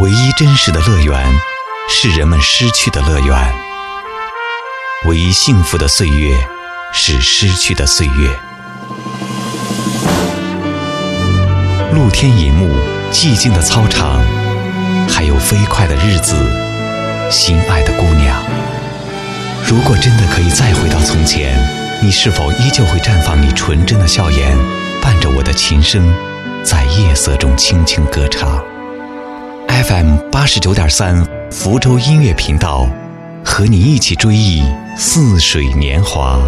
唯一真实的乐园，是人们失去的乐园；唯一幸福的岁月，是失去的岁月。露天银幕，寂静的操场，还有飞快的日子，心爱的姑娘。如果真的可以再回到从前，你是否依旧会绽放你纯真的笑颜，伴着我的琴声，在夜色中轻轻歌唱？FM 八十九点三，福州音乐频道，和你一起追忆似水年华。